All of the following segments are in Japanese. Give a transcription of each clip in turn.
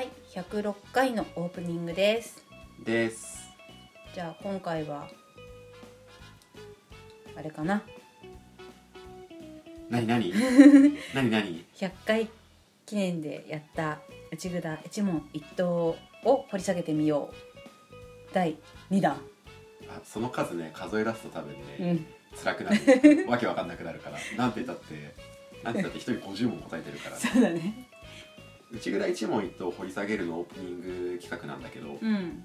はい106回のオープニングです。です。じゃあ今回はあれかな？なになになになに100回記念でやった内ぐだ一問一答を掘り下げてみよう。第2弾。あその数ね数え出すと多分ね、うん。辛くなる。わけわかんなくなるから。なんて言ったってなんて言ったって一人50問答えてるから、そうだね内ぐら一問一答掘り下げるのオープニング企画なんだけど、うん。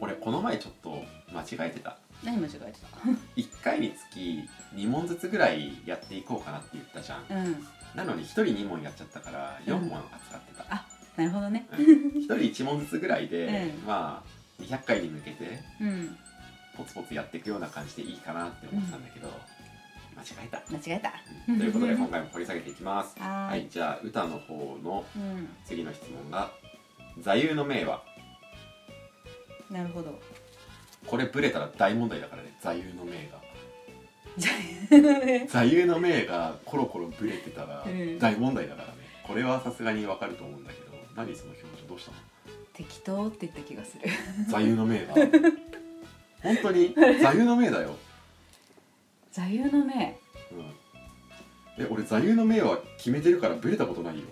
俺この前ちょっと間違えてた。何間違えて1 回につき2問ずつぐらいやっていこうかなって言ったじゃん。たうん。なのに1人2問やっちゃったから4問扱ってた、あなるほどね。うん。1人1問ずつぐらいで、うん。まあ200回に向けてうん。ポツポツやっていくような感じでいいかなって思ってたんだけど、間違えた、間違えた。うん。ということで今回も掘り下げていきます。はーい。はいじゃあ歌の方のうん。次の質問が座右の銘は？なるほど。これブレたら大問題だからね座右の銘が。座右の銘？がコロコロブレてたらうん。大問題だからね。これはさすがにわかると思うんだけど何その表情どうしたの？適当って言った気がする。座右の銘が。本当に？座右の銘だよ、座右の銘。うん、え俺座右の銘は決めてるからブレたことないよ、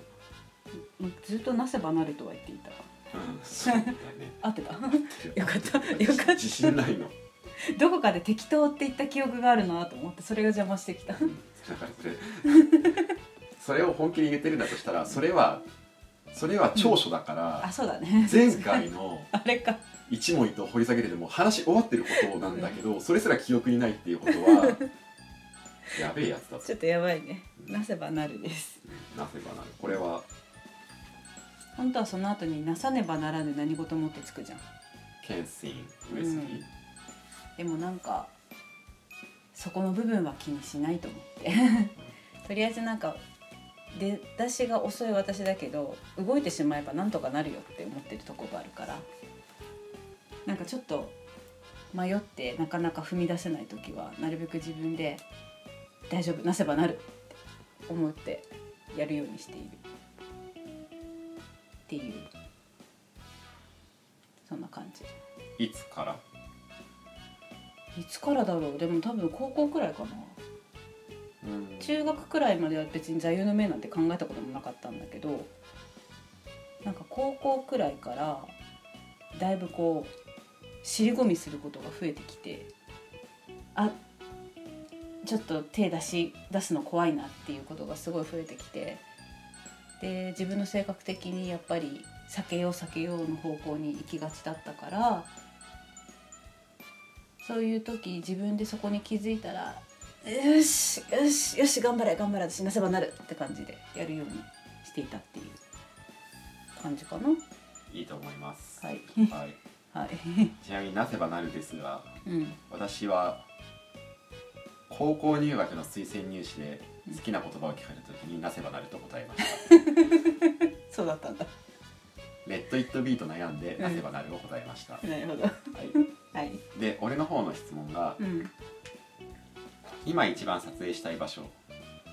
ずっとなせばなるとは言っていた。うん、そうだね。合ってた？よかった。よかった。自信ないの。どこかで適当って言った記憶があるなと思ってそれが邪魔してきた。だからそれ それを本気に言ってるんだとしたらそれはそれは長所だから、あそうだね。前回のあれか一問一答掘り下げてでも話終わってることなんだけど、それすら記憶にないっていうことは やべえやつだぞちょっとやばいね。なせばなるです。なせばなる。これは本当はその後になさねばならぬ何事もってつくじゃん。ケンシン上杉、うん。でもなんかそこの部分は気にしないと思って。とりあえずなんか出だしが遅い私だけど動いてしまえばなんとかなるよって思ってるとこがあるからなんかちょっと迷ってなかなか踏み出せない時はなるべく自分で大丈夫なせばなるって思ってやるようにしている。っていう。そんな感じ。いつから？いつからだろう？でも多分高校くらいかな。うん。中学くらいまでは別に座右の銘なんて考えたこともなかったんだけどなんか高校くらいからだいぶこう尻込みすることが増えてきてあちょっと手出し出すの怖いなっていうことがすごい増えてきてで自分の性格的にやっぱり避けよう避けようの方向に行きがちだったからそういう時自分でそこに気づいたらよしよしよし頑張れ頑張れ私なせばなるって感じでやるようにしていたっていう感じかな。いいと思います。はい。はい、はい。ちなみになせばなるですがうん。私は高校入学の推薦入試で好きな言葉を聞かれた時になせばなると答えました。そうだったんだ。レッド・イット・ビーと悩んでなせばなるを答えました、なるほど。はい、はい。で俺の方の質問がうん。今一番撮影したい場所。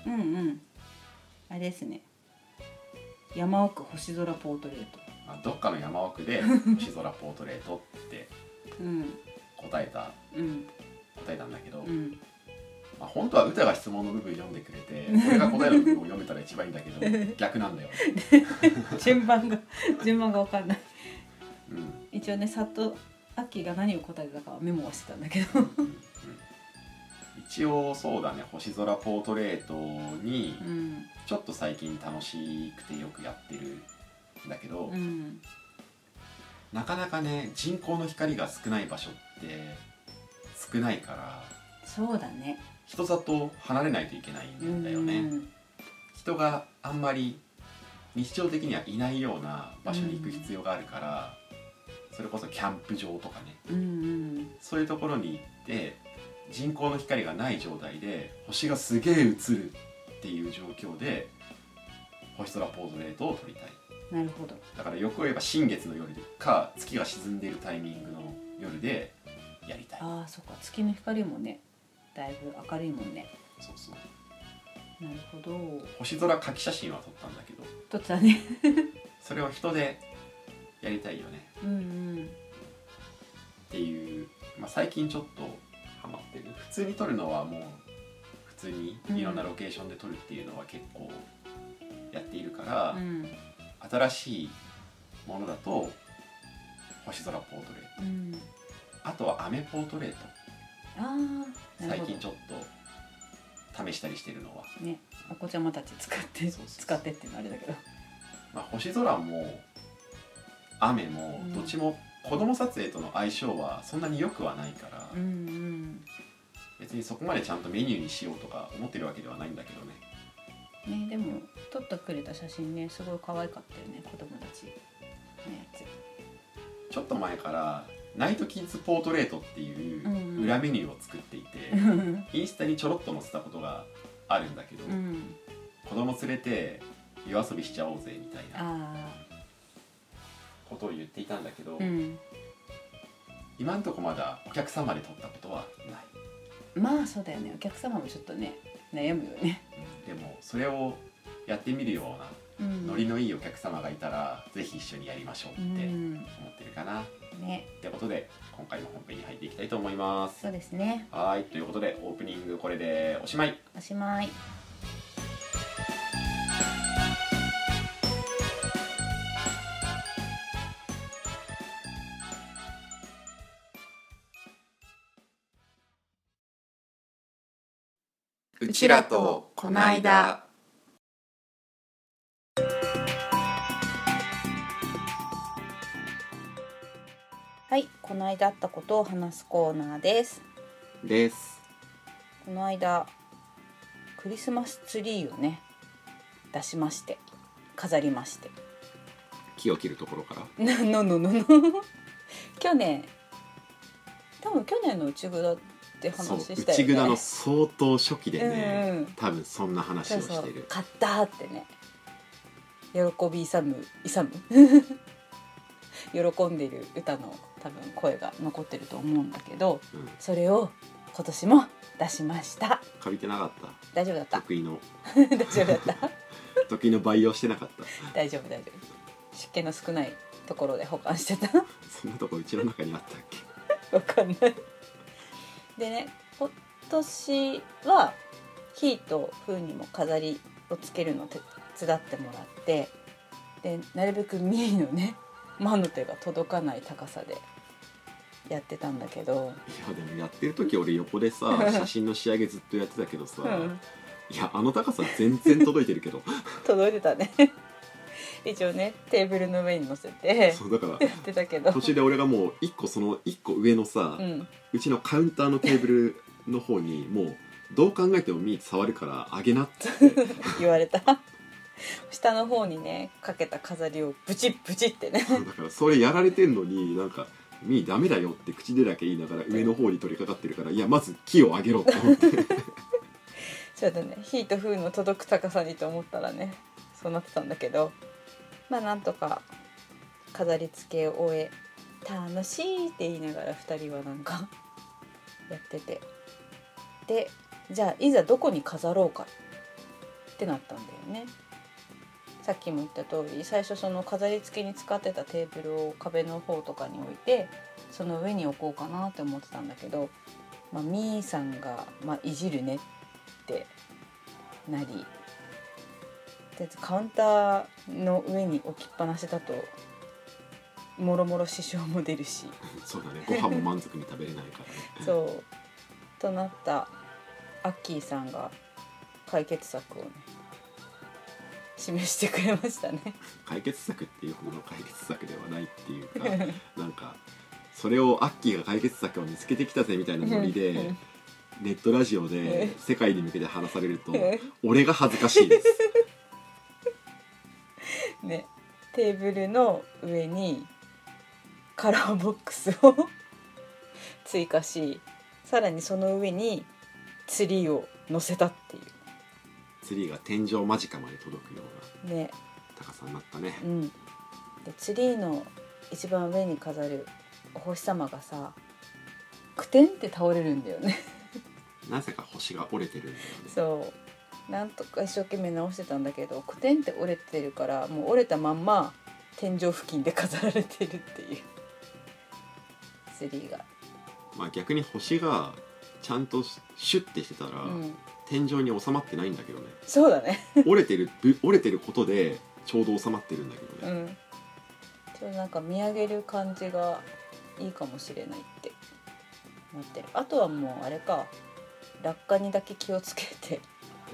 うんうん。あれですね。山奥星空ポートレート。まあどっかの山奥で 星空ポートレートってうん答えたうん。答えたんだけど、うん。まあ、本当は歌が質問の部分読んでくれて俺が答えの部分を読めたら一番いいんだけど 逆なんだよ、順番が順番が分かんない。うん。一応ねさっとアッキーが何を答えたかはメモはしてたんだけど。うんうん一応そうだね星空ポートレートにうん。ちょっと最近楽しくてよくやってるんだけど、うん。なかなかね人工の光が少ない場所って少ないからそうだね。人里離れないといけないんだよね、うん。人があんまり日常的にはいないような場所に行く必要があるから、それこそキャンプ場とかね。うんうん。そういうところに行って人工の光がない状態で星がすげえ映るっていう状況で星空ポートレートを撮りたい。なるほど。だからよく言えば新月の夜か月が沈んでいるタイミングの夜でやりたい。ああそっか。月の光もねだいぶ明るいもんね。そうそう。なるほど。星空書き写真は撮ったんだけど。とったね。それを人でやりたいよね。うんうん。っていう、まあ、最近ちょっとハマってる。普通に撮るのはもう普通にいろんなロケーションで撮るっていうのは結構やっているから、うん。新しいものだと星空ポートレート。うん。あとは雨ポートレート最近ちょっと試したりしてるのは、ねお子ちゃまたち使って使ってっていうのはあれだけど。まあ、星空も雨もうん。どっちも子供撮影との相性はそんなに良くはないから、うんうん。別にそこまでちゃんとメニューにしようとか思ってるわけではないんだけどねねでも撮ってくれた写真ねすごい可愛かったよね子供たちのやつ。ちょっと前からナイトキッズポートレートっていううん裏メニューを作っていて、う んインスタにちょろっと載せたことがあるんだけど、うん。子供連れて夜遊びしちゃおうぜみたいなあことを言っていたんだけど、あうん。今んとこまだお客様で撮ったことはない、まあそうだよね。お客様もちょっとね悩むよね。うんでもそれをやってみるようなうん。ノリのいいお客様がいたら、ぜひ一緒にやりましょうってう思んってるかな、ね。ってことで今回の本編に入っていきたいと思いますそうですねはいということでオープニングこれでおしまいおしまいうちらとこないだはいこの間あったことを話すコーナーです。です。この間クリスマスツリーをね出しまして飾りまして。木を切るところから。なのののの。去年多分去年の内蔵ってそう話したよね。内蔵の相当初期でうんね、うん。多分そんな話そうそうをしてる買ったってね。喜び勇む勇む。喜んでる歌の多分声が残ってると思うんだけどうん、それを今年も出しました。借りてなかった。大丈夫だった？得意の。大丈夫だった？得意の培養してなかった。大丈夫大丈夫。湿気の少ないところで保管してた。そんなとこうちの中にあったっけ？わかんないでね今年は火と風にも飾りをつけるのを手伝ってもらってでなるべくミーのね 魔の手が届かない高さでやってたんだけど、いやでもやってる時俺横でさ 写真の仕上げずっとやってたけどさ、うん、いやあの高さ全然届いてるけど。届いてたね一応ねテーブルの上に乗せてそうだからやってたけど。途中で俺がもう一個その一個上のさ、ううんちのカウンターのテーブルの方にもうどう考えてもミー触るからあげなって言 われた。下の方にねかけた飾りをブチッブチってね。そうだからそれやられてんのになんか「ミーダメだよ」って口でだけ言いながら上の方に取り掛かってるからいやまず木をあげろって思って。ちょっとね火と風の届く高さにと思ったらねそうなってたんだけどまあなんとか飾り付けを終え楽しいって言いながら2人はなんか やってて。でじゃあいざどこに飾ろうかってなったんだよね。さっきも言った通り最初その飾り付けに使ってたテーブルを壁の方とかに置いてその上に置こうかなって思ってたんだけどまあ、みーさんが、まあ、いじるねってなりとりあえずカウンターの上に置きっぱなしだともろもろ支障も出るし。そうだね。ご飯も満足に食べれないからね。そう。となったアッキーさんが解決策をね示してくれましたね。解決策っていうほどの解決策ではないっていうかなんかそれをアッキーが解決策を見つけてきたぜみたいなノリでネットラジオで世界に向けて話されると俺が恥ずかしいですねテーブルの上にカラーボックスを 追加しさらにその上にツリーを乗せたっていツリーが天井間近まで届くよううね。な高さになったね。うん。でツリーの一番上に飾るお星様がさくてんって倒れるんだよね。なぜか星が折れてるんだよね。そうなんとか一生懸命直してたんだけどくてんって折れてるからもう折れたまんま天井付近で飾られてるっていう。ツリーが、まあ逆に星がちゃんとシュッてしてたら、うん、天井に収まってないんだけどね。そうだね。折れてるぶ折れてることでちょうど収まってるんだけどね、うん。ちょっとなんか見上げる感じがいいかもしれないってなってる。あとはもうあれか落下にだけ気をつけて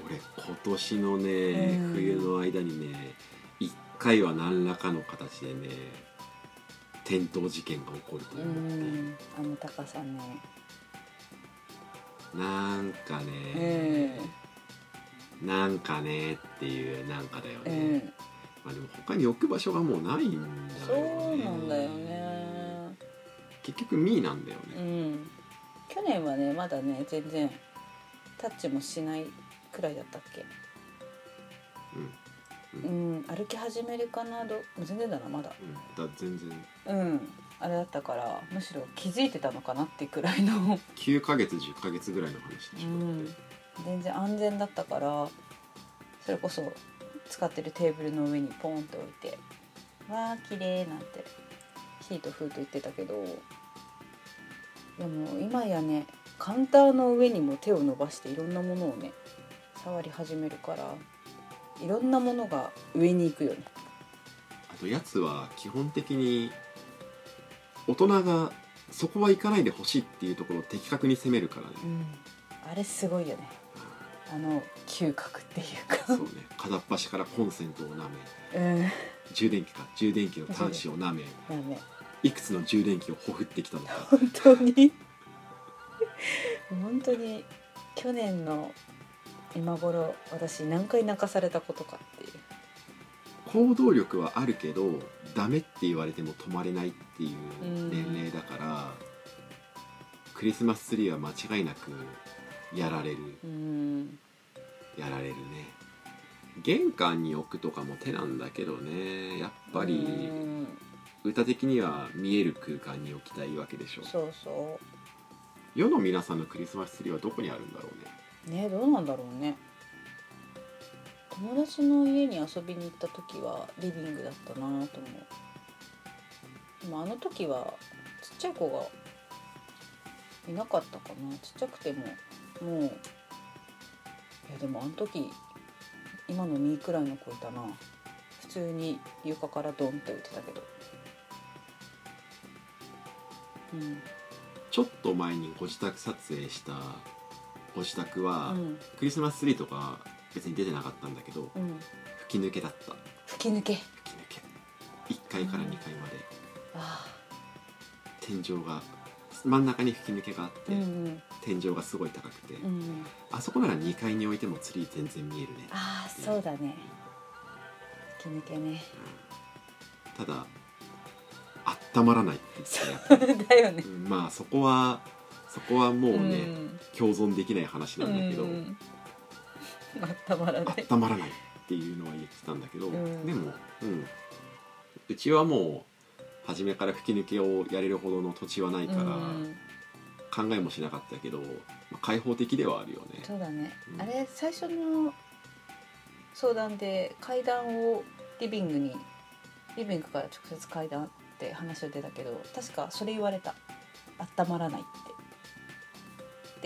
俺今年のね、うん。冬の間にね一回は何らかの形でね転倒事件が起こるとう思って、ん。あの高さね。なんかうね、ん。なんかねっていうなんかだようね、ん。まあでも他に置く場所がもうないんだよね。そうなんだよね結局ミーなんだようね、ん。去年はねまだね全然タッチもしないくらいだったっけ？うん。歩き始めるかなど。全然だなまだ。うん、だ全然。うん。あれだったからむしろ気づいてたのかなってくらいの。9ヶ月10ヶ月ぐらいの話でしょ、うん。全然安全だったからそれこそ使ってるテーブルの上にポンと置いて「わあ綺麗なんてヒートフーと言ってたけどでも今やねカウンターの上にも手を伸ばしていろんなものをね触り始めるからいろんなものが上に行くよね。あとやつは基本的に大人がそこは行かないでほしいっていうところを的確に攻めるからね、うん、あれすごいよね。あの嗅覚っていうか。そうね。片っ端からコンセントを舐め。うん。充電器か。充電器の端子を舐め。いくつの充電器をほふってきたのか。本当に。本当に。去年の今頃私何回泣かされたことかっていう。行動力はあるけどダメって言われても止まれないっていう年齢だから、クリスマスツリーは間違いなくやられる。うん。やられるね。玄関に置くとかも手なんだけどね。やっぱりうん。歌的には見える空間に置きたいわけでしょ。そうそ世の皆さんのクリスマスツリーはどこにあるんだろうね。うねどうなんだろうね。友達の家に遊びに行った時はリビングだったなと思う。でもあの時はちっちゃい子がいなかったかな。ちっちゃくてももういやでもあの時今の2くらいの子いたな。普通に床からドンって打ってたけど。うん。ちょっと前にご自宅撮影したご自宅は、うん。クリスマスツリーとか別に出てなかったんだけどうん。吹き抜けだった。吹き抜け。吹き抜け。1階から2階まで。あ。天井が真ん中に吹き抜けがあって、あうんうん。天井がすごい高くて、うんうん。あそこなら2階に置いてもツリー全然見えるね、ああそうだね。吹き抜けね。ただあったまらないって言ってた だよね。うんまあそこはそこはもうね、ん。共存できない話なんだけど、うん。あったまらなあっいたまらないっていうのは言ってたんだけど、うん。でも、うん、うちはもう初めから吹き抜けをやれるほどの土地はないから、うん。考えもしなかったけど、まあ開放的ではあるよね。そうだね、うん。あれ最初の相談で階段をリビングにリビングから直接階段って話を出たけど確かそれ言われた。温まらない。って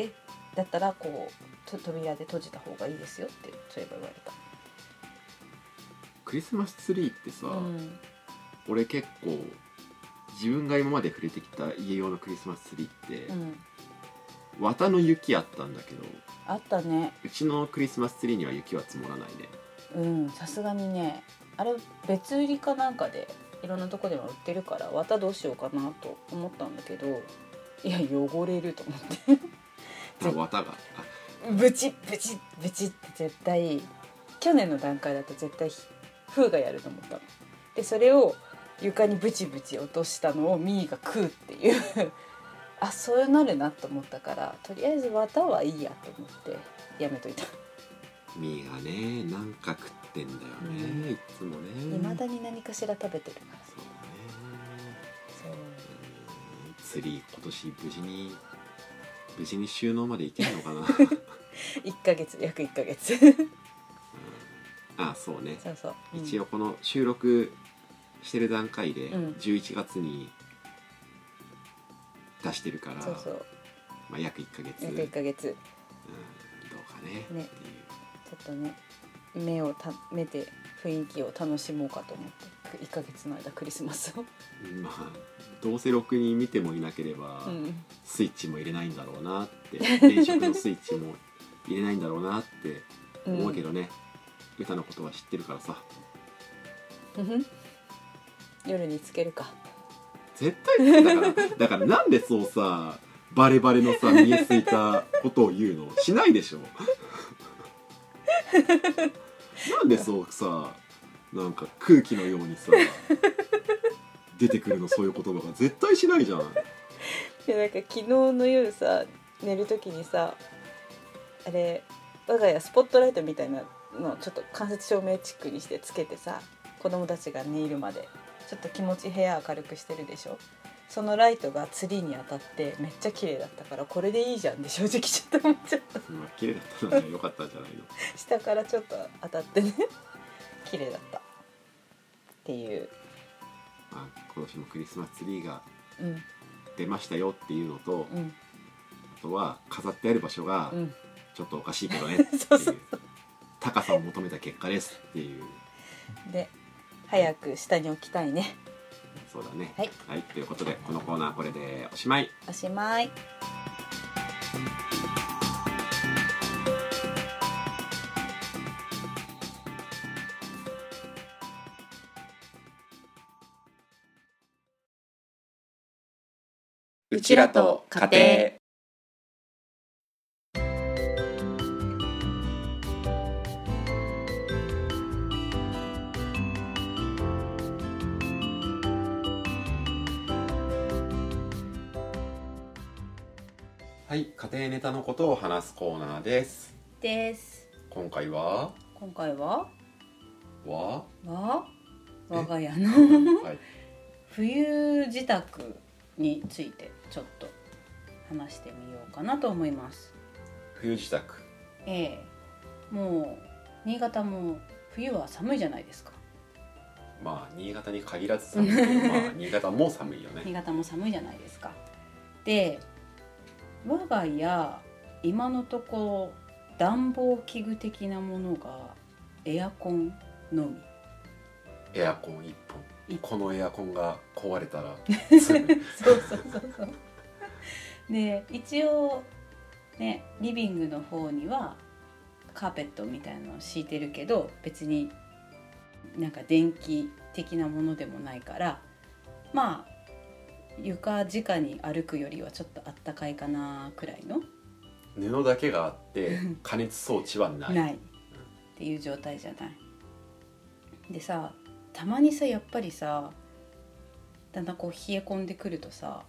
でだったらこうと扉で閉じた方がいいですよってそういえば言われた。クリスマスツリーってさ、うん。俺結構自分が今まで触れてきた家用のクリスマスツリーって、うん、綿の雪あったんだけどあったね。うちのクリスマスツリーには雪は積もらないね。うんさすがにね。あれ別売りかなんかでいろんなとこでも売ってるから綿どうしようかなと思ったんだけどいや汚れると思ってあ綿が。あ。ブチッブチッブチッって絶対去年の段階だと絶対風がやると思ったの。でそれを床にブチブチ落としたのをミーが食うっていう。あそうなるなと思ったからとりあえず綿はいいやと思ってやめといた。ミーがねなんか食ってんだよね、うん。いつもね。未だに何かしら食べてるから。そうだね。そう。うん。ツリー今年無事に無事に収納までいけるのかな。1ヶ月約1ヶ月。あそうね。そうそう、うん一応この収録してる段階でうん。11月に出してるから、そうそう。まあ、約1ヶ月、約1ヶ月。うん、どうかね。ね。っていうちょっとね目をた目で雰囲気を楽しもうかと思って1ヶ月の間クリスマスを、まあどうせろくに見てもいなければ、うん、スイッチも入れないんだろうなって電飾のスイッチも入れないんだろうなって思うけどね、歌のことは知ってるからさ。うん夜につけるか。絶対だからだからなんでそうさバレバレのさ 見えすいたことを言うの？しないでしょ。なんでそうさなんか空気のようにさ出てくるのそういう言葉が。絶対しないじゃん。いやなんか昨日の夜さ寝る時にさあれ我が家スポットライトみたいなのちょっと間接照明チックにしてつけてさ子供たちが寝入るまでちょっと気持ち部屋明るくしてるでしょ？そのライトがツリーに当たってめっちゃ綺麗だったからこれでいいじゃんって正直ちょっと思っちゃった。まあ綺麗だったのは良かったんじゃないの下からちょっと当たってね綺麗だった。っていう。まあ今年もクリスマスツリーがうん。出ましたよっていうのと、うん。あとは飾ってある場所がうん。ちょっとおかしいけどねっていうそうそう高さを求めた結果ですっていう。で早く下に置きたいね。そうだね。はい、ということでこのコーナーこれでおしまい。おしまいちらと家庭はい家庭ネタのことを話すコーナーですです今回は今回ははは我が家のはい冬自宅についてちょっと話してみようかなと思います。冬支度。ええ。もう新潟も冬は寒いじゃないですか。まあ新潟に限らず寒いけどまあ 新潟も寒いよね。新潟も寒いじゃないですか。で我が家今のところ暖房器具的なものがエアコンのみ。エアコン一一本このエアコンが壊れたら。そうそうそうそう。で一応ねリビングの方にはカーペットみたいなのを敷いてるけど別になんか電気的なものでもないからまあ床直に歩くよりはちょっとあったかいかなくらいの。布だけがあって 加熱装置はない。ない。っていう状態じゃない。でさたまにさやっぱりさだんだんこう冷え込んでくるとさ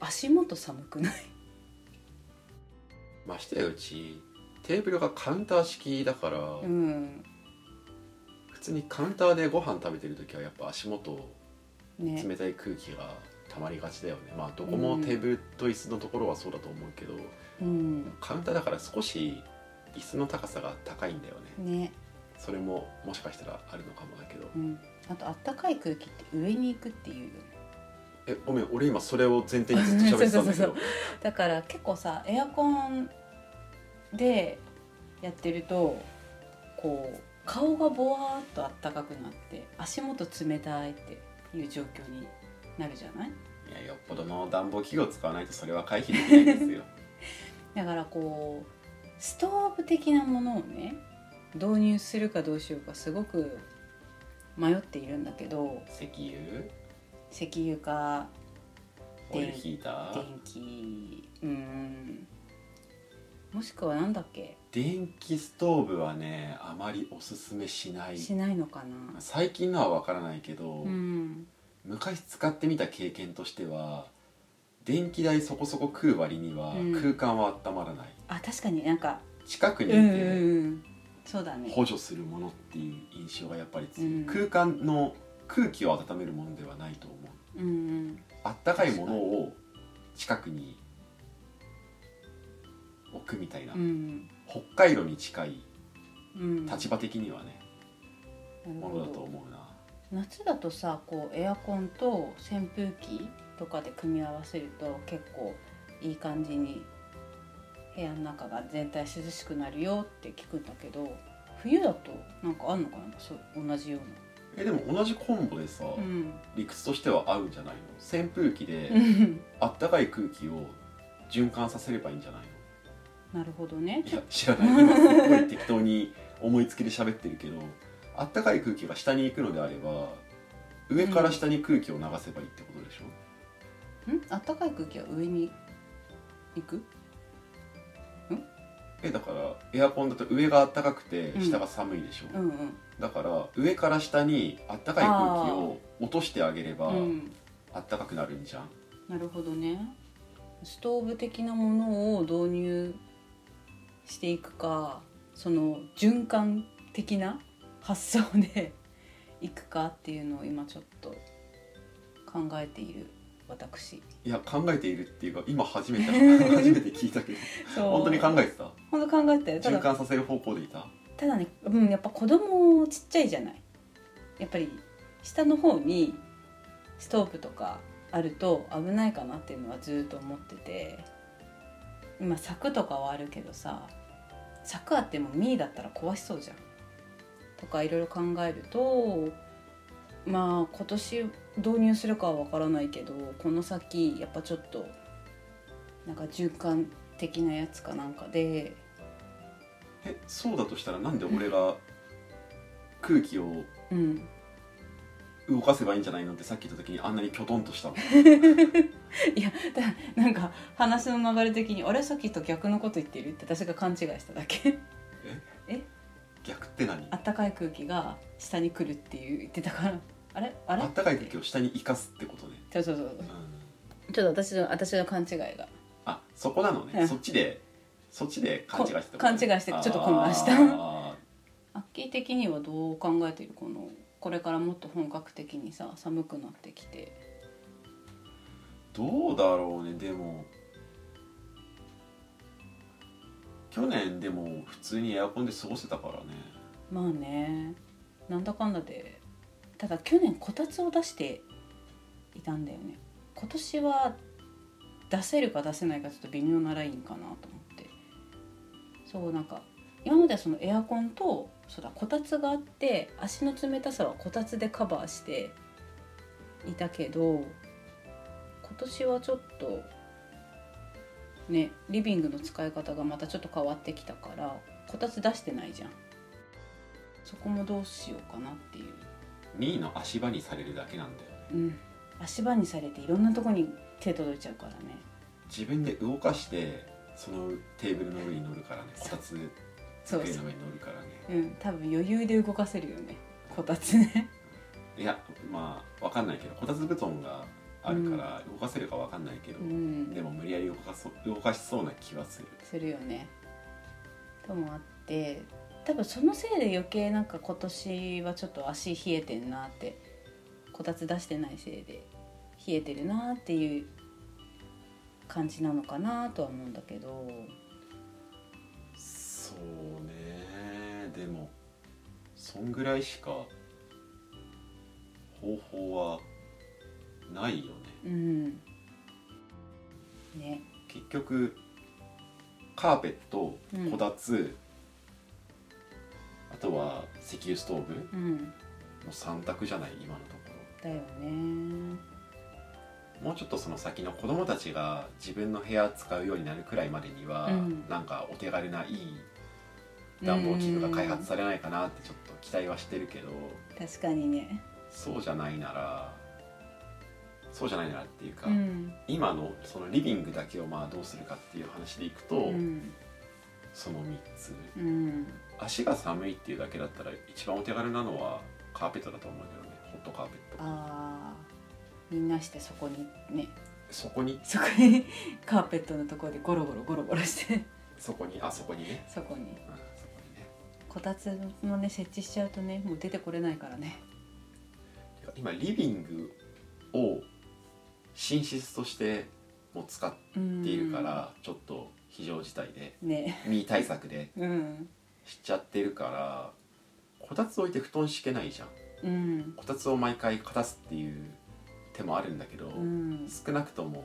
足元寒くない？ましてやうちテーブルがカウンター式だから、うん。普通にカウンターでご飯食べてる時はやっぱ足元ね。冷たい空気が溜まりがちだよね。まあどこもテーブルと椅子のところはそうだと思うけど、うん。カウンターだから少し椅子の高さが高いんだよね。ねそれももしかしたらあるのかもだけど。うん。あとあったかい空気って上に行くっていうよね。えごめん俺今それを前提にずっと喋ってたんだけど。だから結構さエアコンでやってるとこう顔がボワーっとあったかくなって足元冷たいっていう状況になるじゃない？いやよっぽどの暖房器具を使わないとそれは回避できないですよ。だからこうストーブ的なものをね導入するかどうしようかすごく迷っているんだけど石油？石油かオイルヒーター？電気うん。もしくはなんだっけ？電気ストーブはねあまりおすすめしない。しないのかな？最近のは分からないけど、うん。昔使ってみた経験としては電気代そこそこ食う割にはうん。空間は温まらない、あ確かになんか近くにいうんうんてうんそうだね。補助するものっていう印象がやっぱり強い、うん。空間の空気を温めるものではないと思う。うんうん。あったかいものを近くに置くみたいな、うん。北海道に近いうん。立場的にはね、なるものだと思うな。夏だとさこうエアコンと扇風機とかで組み合わせると結構いい感じに部屋の中が全体涼しくなるよって聞くんだけど冬だとなんかあんのかな？そう同じようえでも同じコンボでさ、なうん。理屈としては合うんじゃないの？扇風機でうん。あったかい空気を循環させればいいんじゃないの？なるほどね。いや知らない。今すごい適当に思いつきで喋ってるけどあったかい空気が下に行くのであれば上から下に空気を流せばいいってことでしょ、ん。あったかい空気は上に行く？えだからエアコンだと上があったかくてうん。下が寒いでしょ、うんだから上から下にあったかい空気を落としてあげればうん。うんあったかくなるんじゃん。なるほどね。ストーブ的なものを導入していくかその循環的な発想でいくかっていうのを今ちょっと考えている私。いや考えているっていうか今初めて 初めて聞いたけど。そう。本当に考えてた？本当考えてたよ。た循だ環させる方向でいた？ただね、うん、やっぱ子供ちっちゃいじゃない？やっぱり下の方にストーブとかあると危ないかなっていうのはずっと思ってて。今柵とかはあるけどさ柵あってもミーだったら壊しそうじゃん。とかいろいろ考えるとまあ今年導入するかは分からないけどこの先やっぱちょっとなんか循環的なやつかなんかで。えそうだとしたらなんで俺が空気をうん。動かせばいいんじゃないのってさっき言った時にあんなにきょとんとしたの？いやだなんか話の流れ的に「あれさっきと逆のこと言ってる?」って私が勘違いしただけ。逆って何？あったかい空気が下に来るっていう言ってたからあれ？あれ？あったかい空気を下に生かすってことね、そうそうそう。うん、ちょっと私の私の勘違いが。あそこなのね、うん。そっちでそっちで勘違いしてたこ勘違いしてちょっと混乱した。あアッキー的にはどう考えているこの？これからもっと本格的にさ寒くなってきて。ーどうだろうね。でも。去年でも普通にエアコンで過ごせたからね。まあね。なんだかんだでただ去年こたつを出していたんだよね。今年は出せるか出せないかちょっと微妙なラインかなと思って。そうなんか今まではそのエアコンとそうだこたつがあって足の冷たさはこたつでカバーしていたけど今年はちょっとねリビングの使い方がまたちょっと変わってきたからこたつ出してないじゃん。そこもどうしようかなっていう。2位の足場にされるだけなんだよ。ねうん。足場にされていろんなとこに手届いちゃうからね。自分で動かしてそのテーブルの上に乗るからね。こたつそう机の上に乗るからね。うん。多分余裕で動かせるよね。こたつね。いやまあわかんないけどこたつ布団があるから動かせるかわかんないけど、うん。でも無理やり動かそう動かしそうな気はする。するよね。ともあって多分そのせいで余計なんか今年はちょっと足冷えてんなってこたつ出してないせいで冷えてるなっていう感じなのかなとは思うんだけど。そうね。でもそんぐらいしか方法はないよね。ううん。ね。結局カーペットうん。こたつ、あとは石油ストーブうん。の3択じゃない？今のとこだよね。ろもうちょっとその先の子供たちが自分の部屋使うようになるくらいまでには、うん。なんかお手軽ないい暖房器具が開発されないかなってちょっと期待はしてるけど確かにね。そうじゃないならそうじゃないならっていうか、うん。今のそのリビングだけをまあどうするかっていう話でいくと、うん。その3つ。うん足が寒いっていうだけだったら一番お手軽なのはカーペットだと思うけどね。ホットカーペット。ああみんなしてそこにね。そこに？そこに カーペットのところでゴロゴロゴロゴロして。そこに？あそこにね、そこに。うん、そこにね。こたつのね設置しちゃうとねもう出てこれないからね。今リビングを寝室としても使っうんているからちょっと非常事態で。ね。ミー対策で。うんしちゃってるからこたつ置いて布団敷けないじゃん。うん。こたつを毎回片すっていう手もあるんだけど、うん。少なくとも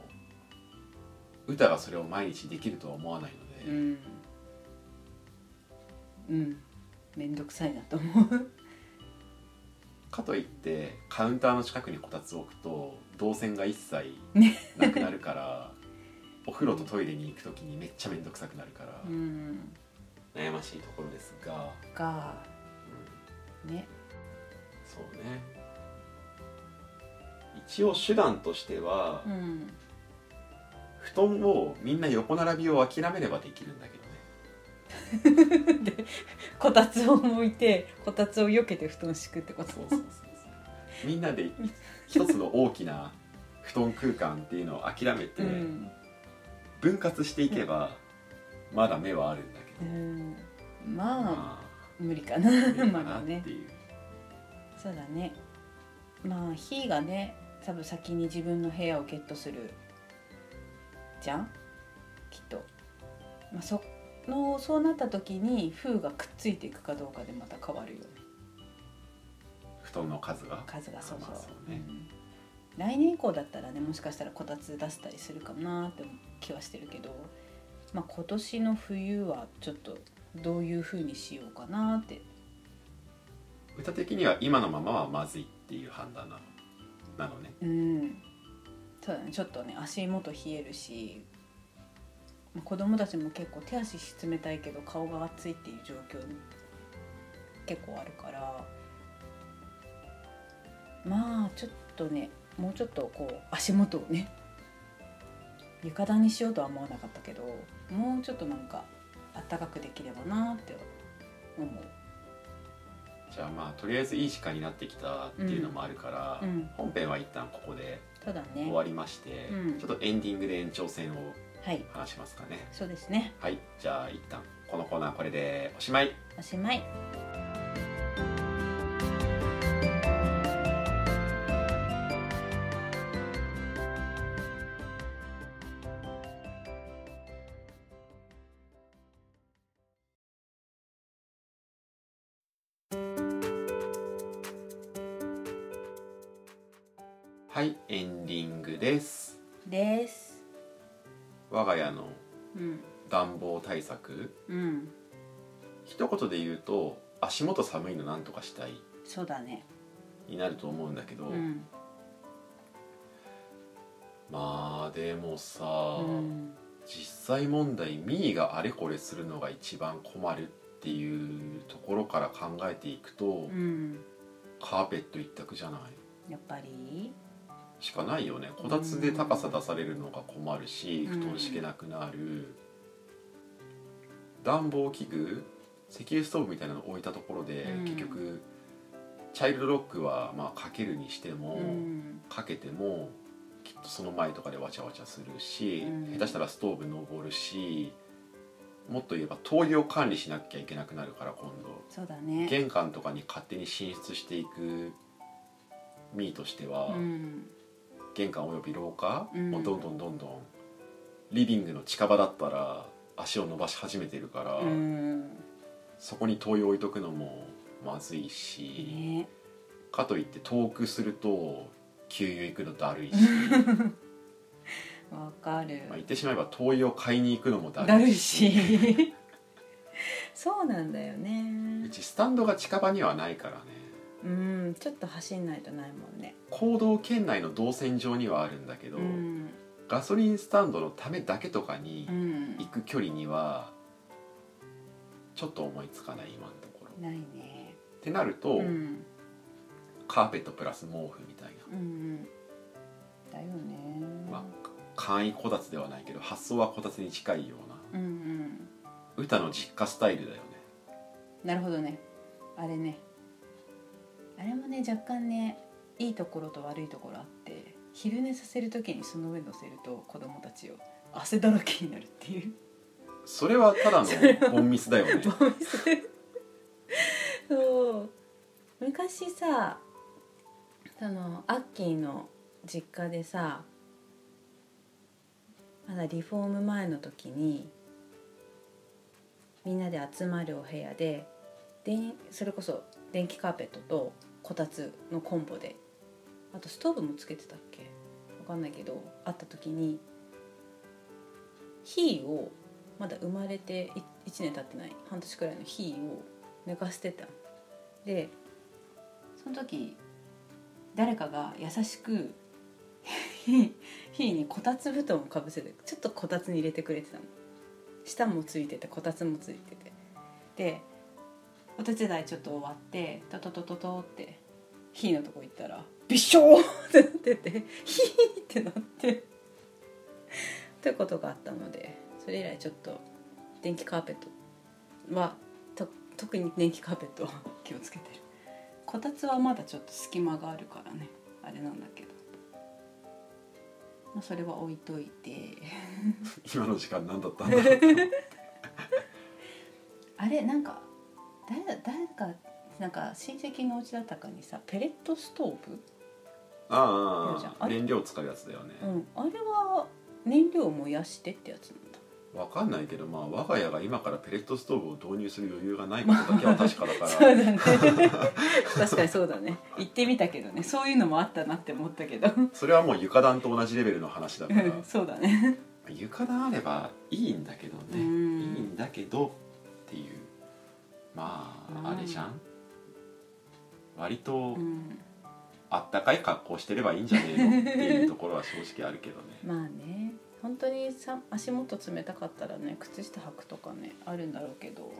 歌がそれを毎日できるとは思わないので、うん。うん。めんどくさいなと思う。かといってカウンターの近くにこたつを置くと動線が一切ねなくなるから お風呂とトイレに行く時にめっちゃ面倒くさくなるから、うん悩ましいところですが、がうん。ね。そうね。一応手段としては、うん。布団をみんな横並びを諦めればできるんだけどね。でこたつを置いてこたつを避けて布団敷くってこと。そうそうそうそう。みんなで 一つの大きな布団空間っていうのを諦めてうん。分割していけばまだ目はあるんだうん。まあま無理かな。まだね。そうだね。まあひーがね多分先に自分の部屋をゲットするじゃん？きっと、まあ、そのそうなった時に風がくっついていくかどうかでまた変わるよね。布団の数が？数がそうそう,、まあそうね。うん。来年以降だったらねもしかしたらこたつ出したりするかなって気はしてるけど、まあ、今年の冬はちょっとどういう風にしようかなって。歌的には今のままはまずいっていう判断なのなのね。うん。そうだね。ちょっとね足元冷えるしまあ子供たちも結構手足冷たいけど顔が熱いっていう状況に結構あるから。まあちょっとねもうちょっとこう足元をね床暖にしようとは思わなかったけどもうちょっとなんか暖かくできればなって思う。じゃあまあとりあえずいい時間になってきたっていうのもあるから、うん。本編は一旦ここで終わりまして、うん。ちょっとエンディングで延長戦をはい。話しますかね。そうですね。はい。じゃあ一旦このコーナーこれでおしまい。おしまいはいエンディングです。です。我が家のうん。暖房対策。うん。一言で言うと足元寒いのなんとかしたい。そうだね。になると思うんだけど、うん。まあでもさ、うん。実際問題ミーがあれこれするのが一番困るっていうところから考えていくと、うん。カーペット一択じゃない？やっぱり？しかないよね。こたつで高さ出されるのが困るしうん。布団敷けなくなる、暖房器具石油ストーブみたいなの置いたところで、うん。結局チャイルドロックはまあかけるにしても、うん。かけてもきっとその前とかでわちゃわちゃするし、うん。下手したらストーブ登るしもっと言えば灯油を管理しなきゃいけなくなるから今度。そうだね。玄関とかに勝手に進出していくミーとしては、うん玄関および廊下、うん。もうどんどんどんどんリビングの近場だったら足を伸ばし始めてるから、うん。そこに灯油置いとくのもまずいし、ね。かといって遠くすると給油行くのだるいし、わかる。まあ、言ってしまえば灯油を買いに行くのもだだるいし。し そうなんだようねちスタンドが近場にはないからねうんちょっと走んないとないもんね。行動圏内の動線上にはあるんだけど、うん。ガソリンスタンドのためだけとかにうん。行く距離にはちょっと思いつかない今のところ。ないね。ってなると、うん。カーペットプラス毛布みたいな、うんうん。だよね。まあ、簡易こたつではないけど発想はこたつに近いような。うんうん。歌の実家スタイルだよね。なるほどね。あれねあれもね若干ねいいところと悪いところあって昼寝させる時にその上乗せると子供たちを汗だらけになるっていう。それはただのボンミスだよね。そう。昔さそのアッキーの実家でさまだリフォーム前の時にみんなで集まるお部屋ででんそれこそ電気カーペットとこたつのコンボで。あとストーブもつけてたっけ？わかんないけどあった時にヒーをまだ生まれて1年経ってない半年くらいのヒーを寝かしてた。でその時誰かが優しくヒーにこたつ布団をかぶせてちょっとこたつに入れてくれてたの。下もついててこたつもついてて。でお手伝いちょっと終わってトトトトトってヒーのとこ行ったらびっしょーってなっててヒーってなってということがあったのでそれ以来ちょっと電気カーペットはと特に電気カーペットは 気をつけてる。こたつはまだちょっと隙間があるからねあれなんだけど、まあ、それは置いといて。今の時間何だったんだ あれなんか誰だ誰かなんか親戚のお家だったかにさペレットストーブああれあ燃料使うやつだよね、うん。あれは燃料を燃やしてってやつなんだ。わかんないけどまあ我が家が今からペレットストーブを導入する余裕がないことだけは確かだか そうらだね。確かにそうだね。行ってみたけどね。そういうのもあったなって思ったけど。それはもう床暖と同じレベルの話だから。うん。そうだね。床暖あればいいんだけどね。いいうんんだけどっていう。まうん。ああれじゃん？割とうん。あったかい格好してればいいんじゃねえのっていうところは正直あるけどね。まあね。本当にさ足元冷たかったらね靴下履くとかねあるんだろうけど。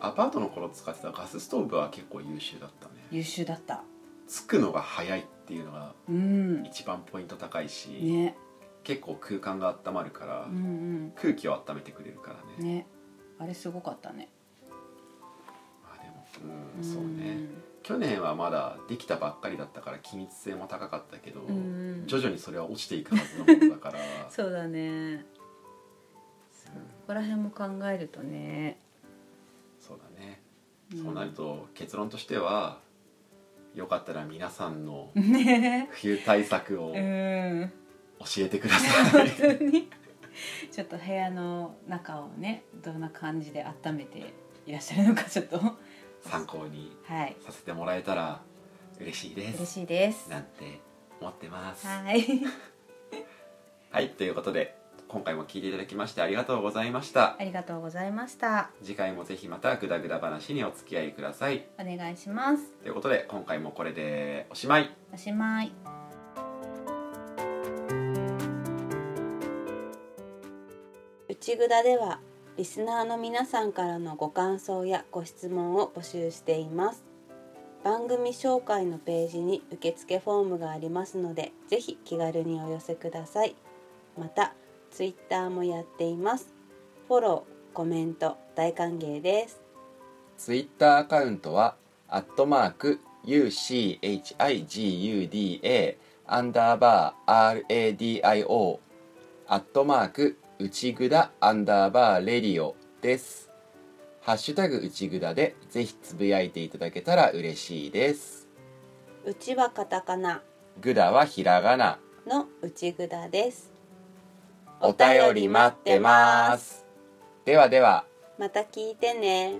アパートの頃使ってたガスストーブは結構優秀だったね。優秀だった。つくのが早いっていうのがうん。一番ポイント高いし、ね。結構空間が温まるから、うん空気を温めてくれるからね。うんね。あれすごかったねうんそうね。去年はまだできたばっかりだったから気密性も高かったけど、徐々にそれは落ちていくはずのものだから。そうだね。そこら辺も考えるとね、そうだね、んそうなると結論としてはよかったら皆さんの ね。冬対策をう教んえてください、本当に。ちょっと部屋の中をねどんな感じで温めていらっしゃるのかちょっとは参考にい。させてもらえたら嬉しいで嬉すしいです。なんて思ってます。はい。はいということで今回も聞いていただきましてありがとうございました。ありがとうございました。次回もぜひまたグダグダ話にお付き合いください。お願いします。ということで今回もこれでおしまい。おしまい。内ぐだではリスナーの皆さんからのご感想やご質問を募集しています。番組紹介のページに受付フォームがありますのでぜひ気軽にお寄せください。またツイッターもやっています。フォローコメント大歓迎です。ツイッターアカウントはアットマーク UCHIGUDA アンダーバー RADIO アットマーク内ぐだアンダーバーレディオです。ハッシュタグ内ぐだでぜひつぶやいていただけたら嬉しいです。うちはカタカナ。ぐだはひらがな。の内ぐだです。お便り待ってます。ではでは。また聞いてね